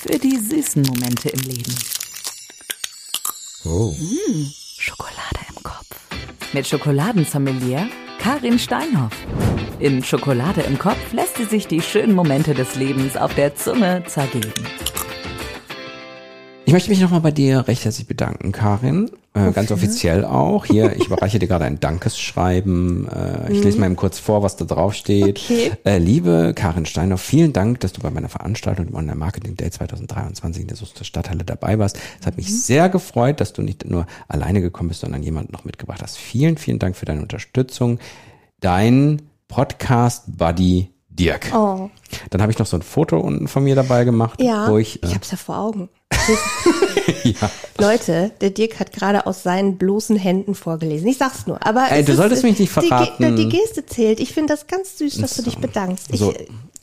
für die süßen Momente im Leben. Oh. Mmh, Schokolade im Kopf. Mit Schokoladensommelier Karin Steinhoff. In Schokolade im Kopf lässt sie sich die schönen Momente des Lebens auf der Zunge zergeben. Ich möchte mich nochmal bei dir recht herzlich bedanken, Karin. Äh, ganz offiziell auch. Hier, ich überreiche dir gerade ein Dankesschreiben. Äh, ich lese mal eben kurz vor, was da drauf steht. Okay. Äh, liebe Karin Steinhoff, vielen Dank, dass du bei meiner Veranstaltung im Online Marketing Day 2023 in der Soester Stadthalle dabei warst. Es hat mich sehr gefreut, dass du nicht nur alleine gekommen bist, sondern jemanden noch mitgebracht hast. Vielen, vielen Dank für deine Unterstützung. Dein Podcast-Buddy Dirk. Oh, Dann habe ich noch so ein Foto unten von mir dabei gemacht, ja. wo ich, ich äh, hab's ja vor Augen. ja. Leute, der Dirk hat gerade aus seinen bloßen Händen vorgelesen. Ich sag's nur, aber Ey, du ist- solltest mich nicht die verraten. Die, Geste zählt. Ich finde das ganz süß, dass du dich bedankst. Ich, So,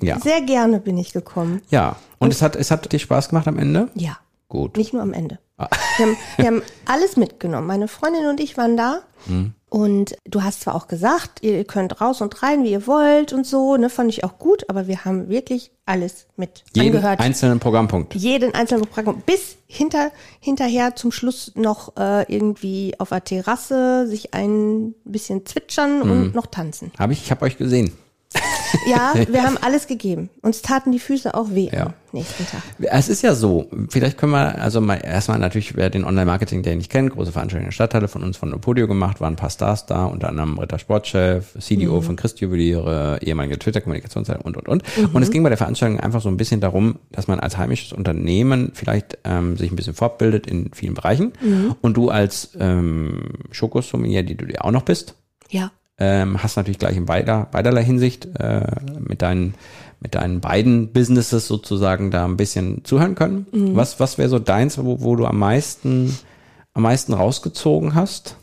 ja. Sehr gerne bin ich gekommen. Ja, und es hat, es hat dir Spaß gemacht am Ende? Ja, Gut. nicht nur am Ende. Ah. Wir haben, wir haben alles mitgenommen. Meine Freundin und ich waren da. Hm. Und du hast zwar auch gesagt, ihr könnt raus und rein, wie ihr wollt und so, ne, fand ich auch gut, aber wir haben wirklich alles mit Jeden angehört. einzelnen Programmpunkt. jeden einzelnen Programm bis hinter, hinterher zum Schluss noch äh, irgendwie auf der Terrasse sich ein bisschen zwitschern Mhm. und noch tanzen. Habe ich, ich habe euch gesehen. Ja, wir haben alles gegeben. Uns taten die Füße auch weh Ja. am nächsten Tag. Es ist ja so, vielleicht können wir, also mal erstmal natürlich, wer den Online-Marketing Day nicht kennt, große Veranstaltung in der Stadthalle von uns von Opodio gemacht, waren ein paar Stars da, unter anderem Ritter Sportchef, CDO von Christjuweliere, ehemalige Twitter-Kommunikationsleiter und, und, und. Und es ging bei der Veranstaltung einfach so ein bisschen darum, dass man als heimisches Unternehmen vielleicht ähm, sich ein bisschen fortbildet in vielen Bereichen. Und du als ähm, Schokosommelier, die du dir auch noch bist, Ja. Ähm, hast natürlich gleich in beider, beiderlei Hinsicht äh, mit deinen mit deinen beiden Businesses sozusagen da ein bisschen zuhören können. Was was wäre so deins, wo, wo du am meisten am meisten rausgezogen hast?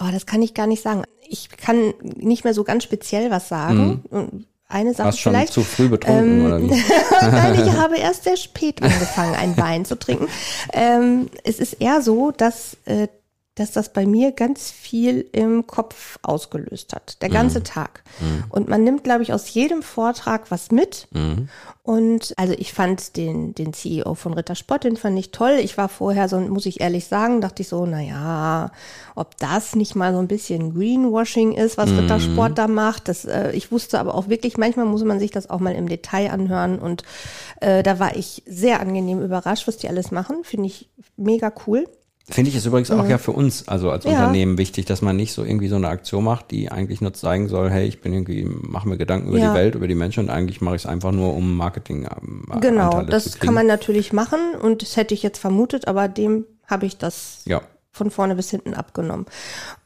Oh, das kann ich gar nicht sagen. Ich kann nicht mehr so ganz speziell was sagen. Und Eine Sache Warst schon vielleicht. zu früh betrunken Ähm, oder wie? Nein, ich habe erst sehr spät angefangen, einen Wein zu trinken. Ähm, es ist eher so, dass, äh, dass das bei mir ganz viel im Kopf ausgelöst hat, der ganze Tag. Und man nimmt, glaube ich, aus jedem Vortrag was mit. Und also ich fand den, den CEO von Rittersport, den fand ich toll. Ich war vorher so, muss ich ehrlich sagen, dachte ich so, na ja, ob das nicht mal so ein bisschen Greenwashing ist, was Rittersport da macht. Das, äh, ich wusste aber auch wirklich, manchmal muss man sich das auch mal im Detail anhören. Und äh, da war ich sehr angenehm überrascht, was die alles machen. Finde ich mega cool. Finde ich es übrigens auch ja für uns, also als Ja. Unternehmen wichtig, dass man nicht so irgendwie so eine Aktion macht, die eigentlich nur zeigen soll, hey, ich bin irgendwie, mache mir Gedanken über Ja. die Welt, über die Menschen und eigentlich mache ich es einfach nur, um Marketing ähm, Genau, Anteile das kann man natürlich machen und das hätte ich jetzt vermutet, aber dem habe ich das Ja. von vorne bis hinten abgenommen.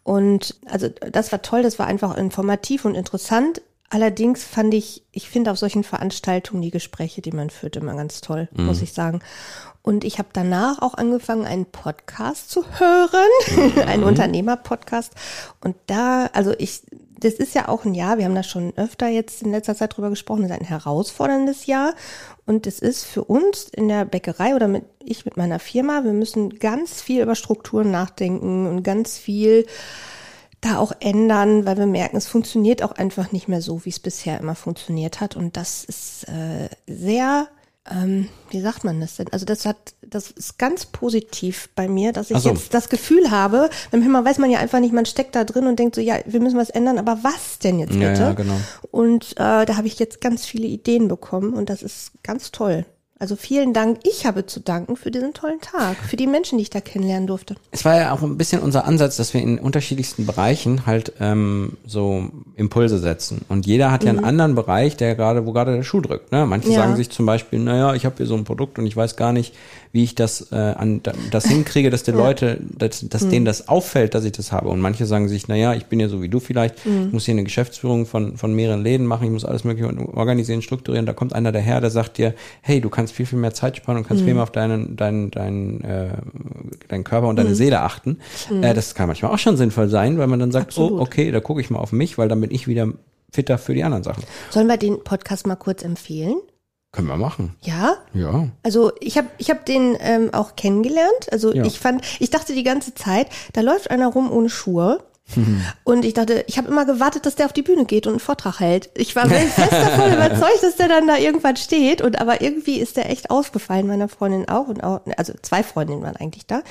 Und also das war toll, das war einfach informativ und interessant. Allerdings fand ich, ich finde auf solchen Veranstaltungen die Gespräche, die man führt, immer ganz toll, muss ich sagen. Und ich habe danach auch angefangen, einen Podcast zu hören, einen Unternehmer-Podcast. Und da, also ich, das ist ja auch ein Jahr, wir haben da schon öfter jetzt in letzter Zeit drüber gesprochen, das ist ein herausforderndes Jahr. Und es ist für uns in der Bäckerei oder mit, ich mit meiner Firma, wir müssen ganz viel über Strukturen nachdenken und ganz viel da auch ändern, weil wir merken, es funktioniert auch einfach nicht mehr so, wie es bisher immer funktioniert hat. Und das ist äh, sehr, ähm, wie sagt man das denn? Also das hat, das ist ganz positiv bei mir, dass ich so. jetzt das Gefühl habe, manchmal weiß man ja einfach nicht, man steckt da drin und denkt so, ja, wir müssen was ändern, aber was denn jetzt Ja, bitte? ja, genau. Und äh, da habe ich jetzt ganz viele Ideen bekommen und das ist ganz toll. Also vielen Dank. Ich habe zu danken für diesen tollen Tag, für die Menschen, die ich da kennenlernen durfte. Es war ja auch ein bisschen unser Ansatz, dass wir in unterschiedlichsten Bereichen halt ähm, so Impulse setzen. Und jeder hat ja einen anderen Bereich, der gerade, wo gerade der Schuh drückt. Ne? Manche Ja. sagen sich zum Beispiel, naja, ich habe hier so ein Produkt und ich weiß gar nicht, wie ich das äh, an das hinkriege, dass die Leute, dass, dass denen das auffällt, dass ich das habe. Und manche sagen sich, naja, ich bin ja so wie du vielleicht, ich muss hier eine Geschäftsführung von, von mehreren Läden machen, ich muss alles mögliche organisieren, strukturieren. Da kommt einer daher, der sagt dir, hey, du kannst viel, viel mehr Zeit sparen und kannst viel mehr auf deinen, deinen, deinen, äh, deinen Körper und deine Seele achten. Äh, das kann manchmal auch schon sinnvoll sein, weil man dann sagt, oh, Absolut. okay, da gucke ich mal auf mich, weil dann bin ich wieder fitter für die anderen Sachen. Sollen wir den Podcast mal kurz empfehlen? Können wir machen. Ja? Ja. Also ich habe ich hab den ähm, auch kennengelernt. Also Ja. ich fand, ich dachte die ganze Zeit, da läuft einer rum ohne Schuhe. Und ich dachte, ich habe immer gewartet, dass der auf die Bühne geht und einen Vortrag hält. Ich war fest davon überzeugt, dass der dann da irgendwann steht. Und aber irgendwie ist der echt ausgefallen, meiner Freundin auch. Und auch, also zwei Freundinnen waren eigentlich da.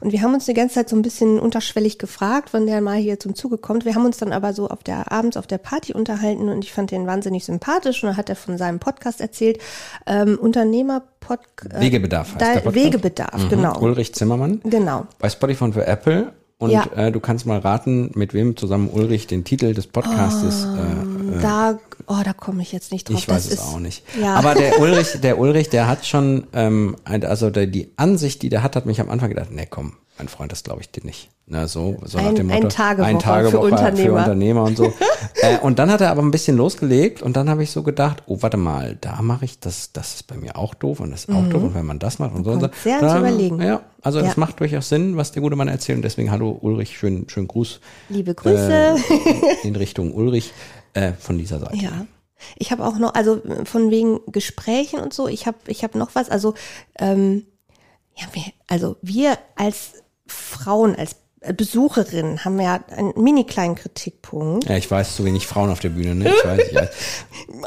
Und wir haben uns die ganze Zeit so ein bisschen unterschwellig gefragt, wann der mal hier zum Zuge kommt. Wir haben uns dann aber so auf der abends auf der Party unterhalten und ich fand den wahnsinnig sympathisch. Und dann hat er von seinem Podcast erzählt. Ähm, Unternehmer Podcast. Wegebedarf heißt da? Wegebedarf, Mhm. genau. Ulrich Zimmermann. Genau. Bei Spotify und für Apple. Und Ja. äh, du kannst mal raten, mit wem zusammen Ulrich den Titel des Podcastes äh, Da, oh, da komme ich jetzt nicht drauf. Ich weiß das es ist, auch nicht. Ja. Aber der Ulrich, der Ulrich, der hat schon, ähm, ein- also der, die Ansicht, die der hat, hat mich am Anfang gedacht, nee, komm, mein Freund, das glaube ich dir nicht. Na, so, so nach Ein- dem ein Motto. Tagewoche ein Tagewoche für Unternehmer. für Unternehmer und so. äh, und dann hat er aber ein bisschen losgelegt und dann habe ich so gedacht, oh, warte mal, da mache ich das, das ist bei mir auch doof und das ist auch doof und wenn man das macht und so und so. Mhm. sehr dann- Überlegen. Ja, also das Ja. macht durchaus Sinn, was der gute Mann erzählt und deswegen hallo Ulrich, schönen, schönen Gruß Liebe Grüße. in Richtung Ulrich äh, von dieser Seite. Ja. Ich habe auch noch, also von wegen Gesprächen und so, ich habe ich hab noch was, also, ähm, ja, wir, also wir als Frauen, als Besucherinnen haben ja einen mini kleinen Kritikpunkt. Ja, ich weiß zu wenig Frauen auf der Bühne, ne? Ich weiß, ich weiß.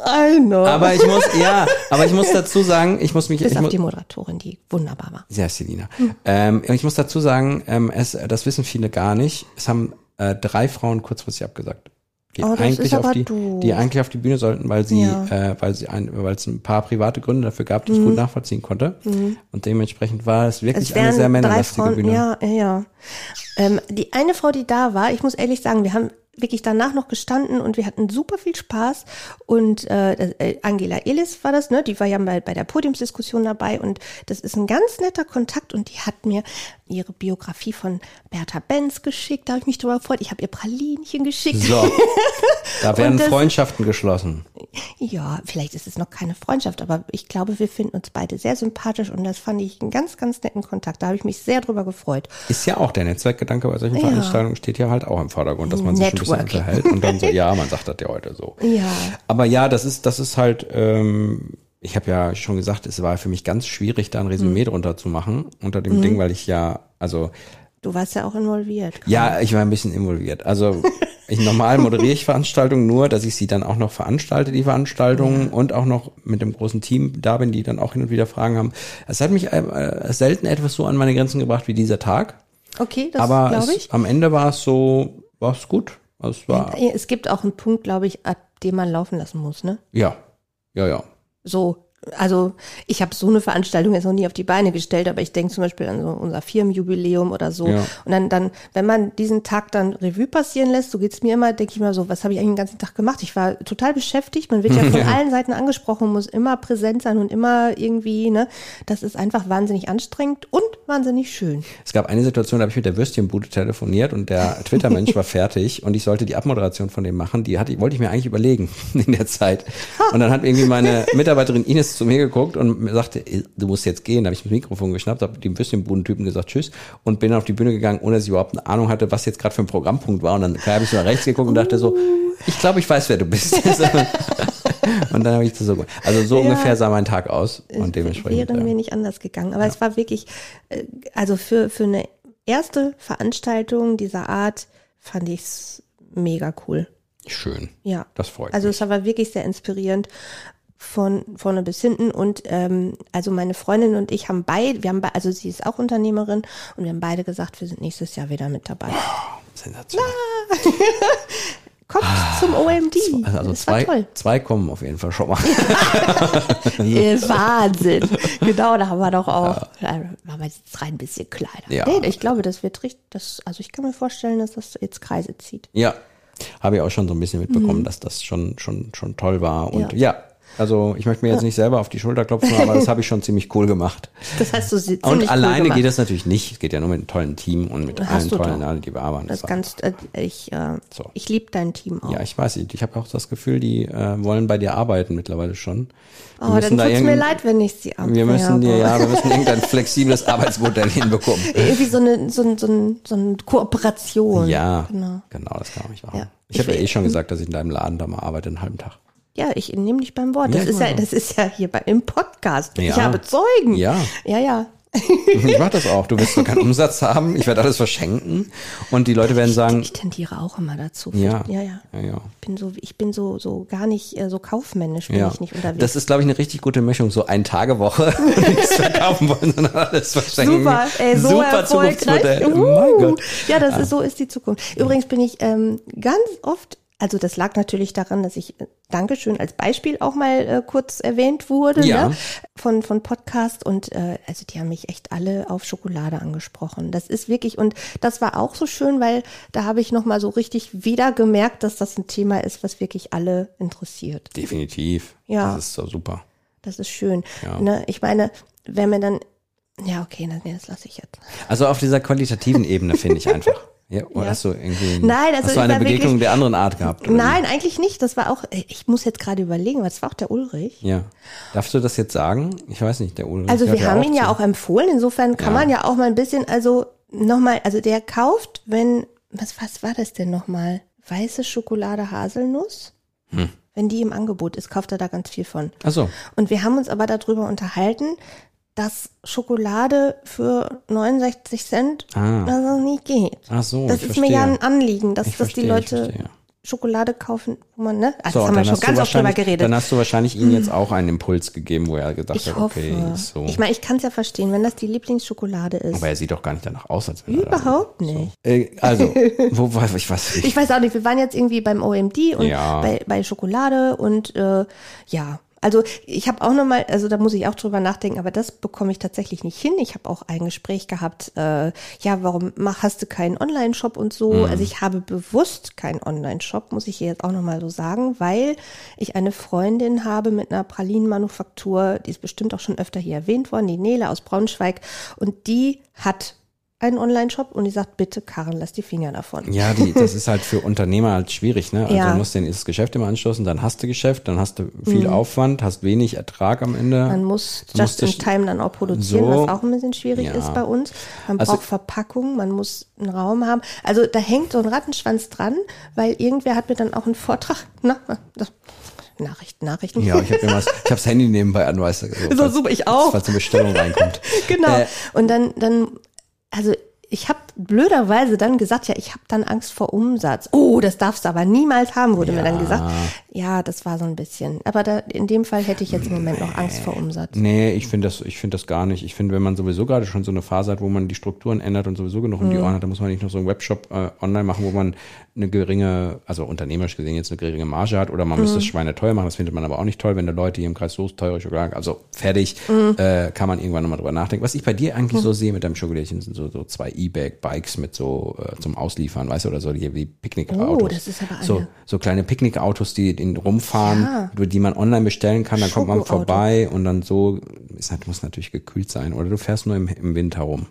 I know. Aber ich muss, ja, aber ich muss dazu sagen, ich muss mich, Bis ich auf muss, die Moderatorin, die wunderbar war. ja, Selina. Ähm, ich muss dazu sagen, ähm, es, das wissen viele gar nicht. Es haben äh, drei Frauen kurzfristig abgesagt. Die Oh, eigentlich auf die, doof. die eigentlich auf die Bühne sollten, weil sie, Ja. Mhm. äh, weil sie ein, weil es ein paar private Gründe dafür gab, die ich gut nachvollziehen konnte. Und dementsprechend war es wirklich Es eine sehr männerlastige Bühne. ja, ja. Ähm, die eine Frau, die da war, ich muss ehrlich sagen, wir haben wirklich danach noch gestanden und wir hatten super viel Spaß. Und äh, äh, Angela Ellis war das, ne? Die war ja bei, bei der Podiumsdiskussion dabei und das ist ein ganz netter Kontakt und die hat mir ihre Biografie von Bertha Benz geschickt. Da habe ich mich drüber gefreut. Ich habe ihr Pralinchen geschickt. So, da werden das- Freundschaften geschlossen. Ja, vielleicht ist es noch keine Freundschaft, aber ich glaube, wir finden uns beide sehr sympathisch und das fand ich einen ganz, ganz netten Kontakt. Da habe ich mich sehr drüber gefreut. Ist ja auch der Netzwerkgedanke bei solchen Ja. Veranstaltungen steht ja halt auch im Vordergrund, dass man sich ein bisschen Networking. unterhält und dann so, ja, man sagt das ja heute so. Ja. Aber ja, das ist, das ist halt, ähm, ich habe ja schon gesagt, es war für mich ganz schwierig, da ein Resümee drunter zu machen unter dem Ding, weil ich ja, also Du warst ja auch involviert. ja, ich war ein bisschen involviert. Also ich normal moderiere ich Veranstaltungen nur, dass ich sie dann auch noch veranstalte, die Veranstaltungen und auch noch mit dem großen Team da bin, die dann auch hin und wieder Fragen haben. Es hat mich äh, selten etwas so an meine Grenzen gebracht wie dieser Tag. Okay, das Aber glaube es, ich. am Ende war es so, war es gut. Es war, Es gibt auch einen Punkt, glaube ich, ab dem man laufen lassen muss, ne? ja, ja, ja. So. Also ich habe so eine Veranstaltung jetzt noch nie auf die Beine gestellt, aber ich denke zum Beispiel an so unser Firmenjubiläum oder so. Ja. Und dann, dann, wenn man diesen Tag dann Revue passieren lässt, so geht's mir immer, denke ich mal so, was habe ich eigentlich den ganzen Tag gemacht? Ich war total beschäftigt. Man wird ja von allen Seiten angesprochen, muss immer präsent sein und immer irgendwie, ne? Das ist einfach wahnsinnig anstrengend und wahnsinnig schön. Es gab eine Situation, da habe ich mit der Würstchenbude telefoniert und der Twitter-Mensch war fertig und ich sollte die Abmoderation von dem machen. Die hatte, wollte ich mir eigentlich überlegen in der Zeit. Und dann hat irgendwie meine Mitarbeiterin Ines zu mir geguckt und sagte, "Ey, du musst jetzt gehen. Da habe ich das Mikrofon geschnappt, habe dem Würstchenbudentypen gesagt Tschüss und bin auf die Bühne gegangen, ohne dass ich überhaupt eine Ahnung hatte, was jetzt gerade für ein Programmpunkt war. Und dann habe ich so nach rechts geguckt und dachte so, ich glaube, ich weiß, wer du bist. und dann habe ich das so gemacht. Also so Ja. ungefähr sah mein Tag aus und dementsprechend. Wäre ja. mir nicht anders gegangen. Aber es war wirklich, äh, also für, für eine erste Veranstaltung dieser Art fand ich es mega cool. Schön. Ja. Das freut Also mich. es war wirklich sehr inspirierend von vorne bis hinten und ähm, also meine Freundin und ich haben beide, wir haben be also sie ist auch Unternehmerin und wir haben beide gesagt, wir sind nächstes Jahr wieder mit dabei. Sensationell. Kommt zum OMD. Also das zwei, toll. zwei kommen auf jeden Fall schon mal. Wahnsinn. Genau, da haben wir doch auch, da waren wir jetzt rein ein bisschen kleiner. Ja. Nee, ich glaube, das wird richtig, das, also ich kann mir vorstellen, dass das jetzt Kreise zieht. Ja, habe ich auch schon so ein bisschen mitbekommen, dass das schon, schon, schon toll war. Und Mhm. Ja. ja, also ich möchte mir jetzt nicht selber auf die Schulter klopfen, aber das habe ich schon ziemlich cool gemacht. Das hast du Und ziemlich cool alleine gemacht. geht das natürlich nicht. Es geht ja nur mit einem tollen Team und mit Hast allen tollen, alle, die wir arbeiten. Das ganz, äh, ich, äh, So. ich liebe dein Team auch. ja, ich weiß. Ich habe auch das Gefühl, die äh, wollen bei dir arbeiten mittlerweile schon. Wir oh, dann da tut's mir leid, wenn ich sie abwerbe. Wir müssen dir, ja, wir müssen irgendein flexibles Arbeitsmodell hinbekommen. Irgendwie so eine, so, ein, so, ein, so eine Kooperation. Ja, Genau. genau, das kann nicht machen. Ja. Ich Ich habe ja eh schon gesagt, dass ich in deinem Laden da mal arbeite, einen halben Tag. Ja, ich nehme dich beim Wort. Ja, Das ich ist ja, das ist ja hier bei, im Podcast. Ich Ja. habe Zeugen. Ja. Ja, ja. Ich mache das auch. Du wirst zwar keinen Umsatz haben, ich werde alles verschenken und die Leute werden sagen, Ich tendiere auch immer dazu. ja, ja, ja. ja, ja. Ich bin so, ich bin so, so gar nicht äh, so kaufmännisch, bin Ja. ich nicht unterwegs. Das ist, glaube ich, eine richtig gute Mischung. So ein Tagewoche, nichts verkaufen wollen, sondern alles verschenken. Super, ey, so Super. Zukunftsmodell. Uh, mein Gott. Ja, das ist so ist die Zukunft. Übrigens bin ich ähm, ganz oft, also das lag natürlich daran, dass ich äh, Dankeschön als Beispiel auch mal äh, kurz erwähnt wurde Ja. ne? von von Podcast und äh, also die haben mich echt alle auf Schokolade angesprochen. Das ist wirklich und das war auch so schön, weil da habe ich noch mal so richtig wieder gemerkt, dass das ein Thema ist, was wirklich alle interessiert. Definitiv. Ja. Das ist so super. Das ist schön. Ja. Ne? Ich meine, wenn man dann ja, okay, nee, das lasse ich jetzt. Also auf dieser qualitativen Ebene finde ich einfach. Ja, oder Ja. hast du irgendwie Nein, also hast du eine Begegnung wirklich- der anderen Art gehabt? oder Nein, eigentlich nicht. Das war auch, ich muss jetzt gerade überlegen, weil das war auch der Ulrich. Ja. Darfst du das jetzt sagen? Ich weiß nicht, der Ulrich. Also wir haben ihn ja zu. auch empfohlen. Insofern kann Ja. man ja auch mal ein bisschen, also nochmal, also der kauft, wenn, was, was war das denn nochmal? Weiße Schokolade Haselnuss? Hm. Wenn die im Angebot ist, kauft er da ganz viel von. Ach so. Und wir haben uns aber darüber unterhalten, dass Schokolade für 69 Cent Ah. also nicht geht. Ach so, Das ich ist mir ja ein verstehe. Anliegen, dass, Ich dass die verstehe, ich Leute verstehe. Schokolade kaufen, wo man, ne? Also So, das haben wir schon ganz oft drüber geredet. Dann hast du wahrscheinlich ihm jetzt auch einen Impuls gegeben, wo er gedacht ich hat, hoffe. okay, so. Ich meine, ich kann es ja verstehen, wenn das die Lieblingsschokolade ist. Aber er sieht doch gar nicht danach aus, als wenn er Überhaupt nicht. Äh, also, wo war ich was? Ich weiß auch nicht, wir waren jetzt irgendwie beim OMD und Ja. bei, bei Schokolade und äh, ja. Also ich habe auch nochmal, also da muss ich auch drüber nachdenken, aber das bekomme ich tatsächlich nicht hin. Ich habe auch ein Gespräch gehabt, äh, ja, warum mach, hast du keinen Online-Shop und so? Mhm. Also ich habe bewusst keinen Online-Shop, muss ich hier jetzt auch nochmal so sagen, weil ich eine Freundin habe mit einer Pralinenmanufaktur, die ist bestimmt auch schon öfter hier erwähnt worden, die Nele aus Braunschweig und die hat einen Online-Shop und die sagt, bitte Karen, lass die Finger davon. Ja, die, das ist halt für Unternehmer halt schwierig, ne? Also Ja. du musst den das Geschäft immer anstoßen, dann hast du Geschäft, dann hast du viel Aufwand, hast wenig Ertrag am Ende. Mhm. Man muss just in time dann auch produzieren, So. was auch ein bisschen schwierig Ja. ist bei uns. Man Also- braucht Verpackung, man muss einen Raum haben. Also da hängt so ein Rattenschwanz dran, weil irgendwer hat mir dann auch einen Vortrag, na, das, Nachrichten, Nachrichten. Ja, ich habe mir was, ich habe das Handy nebenbei an, weißt du. So, So, falls- super, ich auch. Falls eine Bestellung reinkommt. genau. Äh, Und dann, dann, also ich habe blöderweise dann gesagt, ja, ich habe dann Angst vor Umsatz. Oh, das darfst du aber niemals haben, wurde mir dann Ja. gesagt. Ja, das war so ein bisschen. Aber da, in dem Fall hätte ich jetzt im Moment noch Angst vor Umsatz. Nee, ich finde das, ich finde das gar nicht. Ich finde, wenn man sowieso gerade schon so eine Phase hat, wo man die Strukturen ändert und sowieso genug Mhm. um die Ohren hat, dann muss man nicht noch so einen Webshop äh, online machen, wo man eine geringe, also unternehmerisch gesehen jetzt eine geringe Marge hat oder man Mhm. müsste es schweineteuer machen. Das findet man aber auch nicht toll, wenn da Leute hier im Kreis so teure Schokolade, also fertig, Mhm. äh, kann man irgendwann nochmal drüber nachdenken. Was ich bei dir eigentlich so sehe mit deinem Schokolädchen sind so, so zwei E-Bag-Bikes mit so äh, zum Ausliefern, weißt du, oder so die wie Picknickautos. Oh, das ist aber so, eine- so kleine Picknickautos, die in rumfahren, Ja. die man online bestellen kann, dann kommt man vorbei und dann so, es hat- muss natürlich gekühlt sein. Oder du fährst nur im, im Winter rum.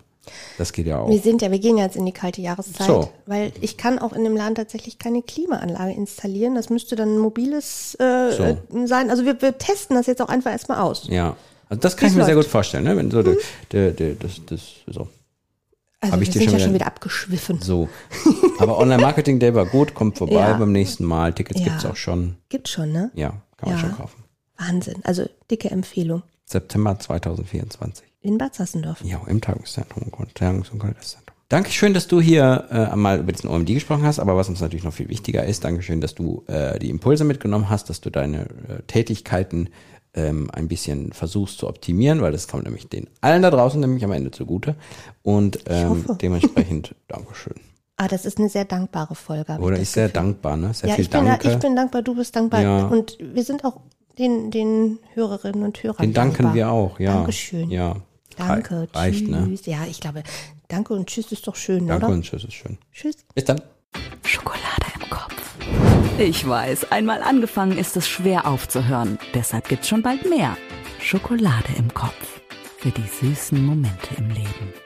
Das geht ja auch. Wir sind ja, wir gehen ja jetzt in die kalte Jahreszeit, So. weil ich kann auch in dem Laden tatsächlich keine Klimaanlage installieren. Das müsste dann ein mobiles äh, So. sein. Also wir, wir testen das jetzt auch einfach erstmal aus. Ja. Also das kann Wie's ich mir sehr läuft. gut vorstellen, ne? Wenn so der, der, der, das, das, so. Also Hab ich dir schon ja schon wieder- wieder abgeschwiffen. So. Aber Online-Marketing Day war gut, kommt vorbei Ja. beim nächsten Mal. Tickets Ja. gibt's auch schon. Gibt schon, ne? Ja, kann man schon kaufen. Wahnsinn. Also dicke Empfehlung. September 2024. In Bad Sassendorf. Ja, im Tagungszentrum und Tagungs- und Kongresszentrum. Dankeschön, dass du hier äh, mal über diesen OMD gesprochen hast, aber was uns natürlich noch viel wichtiger ist, Dankeschön, dass du äh, die Impulse mitgenommen hast, dass du deine äh, Tätigkeiten ähm, ein bisschen versuchst zu optimieren, weil das kommt nämlich den allen da draußen nämlich am Ende zugute. Und ähm, hoffe. dementsprechend Dankeschön. Ah, das ist eine sehr dankbare Folge. Oder ich sehr Gefühl. dankbar, ne? Sehr Ja, viel ich bin, Danke. ich bin dankbar, du bist dankbar. Ja. Und wir sind auch den, den Hörerinnen und Hörern Den danken dankbar. wir auch, ja. Dankeschön. Ja. Danke, Reicht, tschüss. ne? Ja, ich glaube, danke und tschüss ist doch schön, Danke oder? und tschüss, ist schön. Tschüss. Bis dann. Schokolade. Ich weiß, einmal angefangen ist es schwer aufzuhören. Deshalb gibt's schon bald mehr. Schokolade im Kopf. Für die süßen Momente im Leben.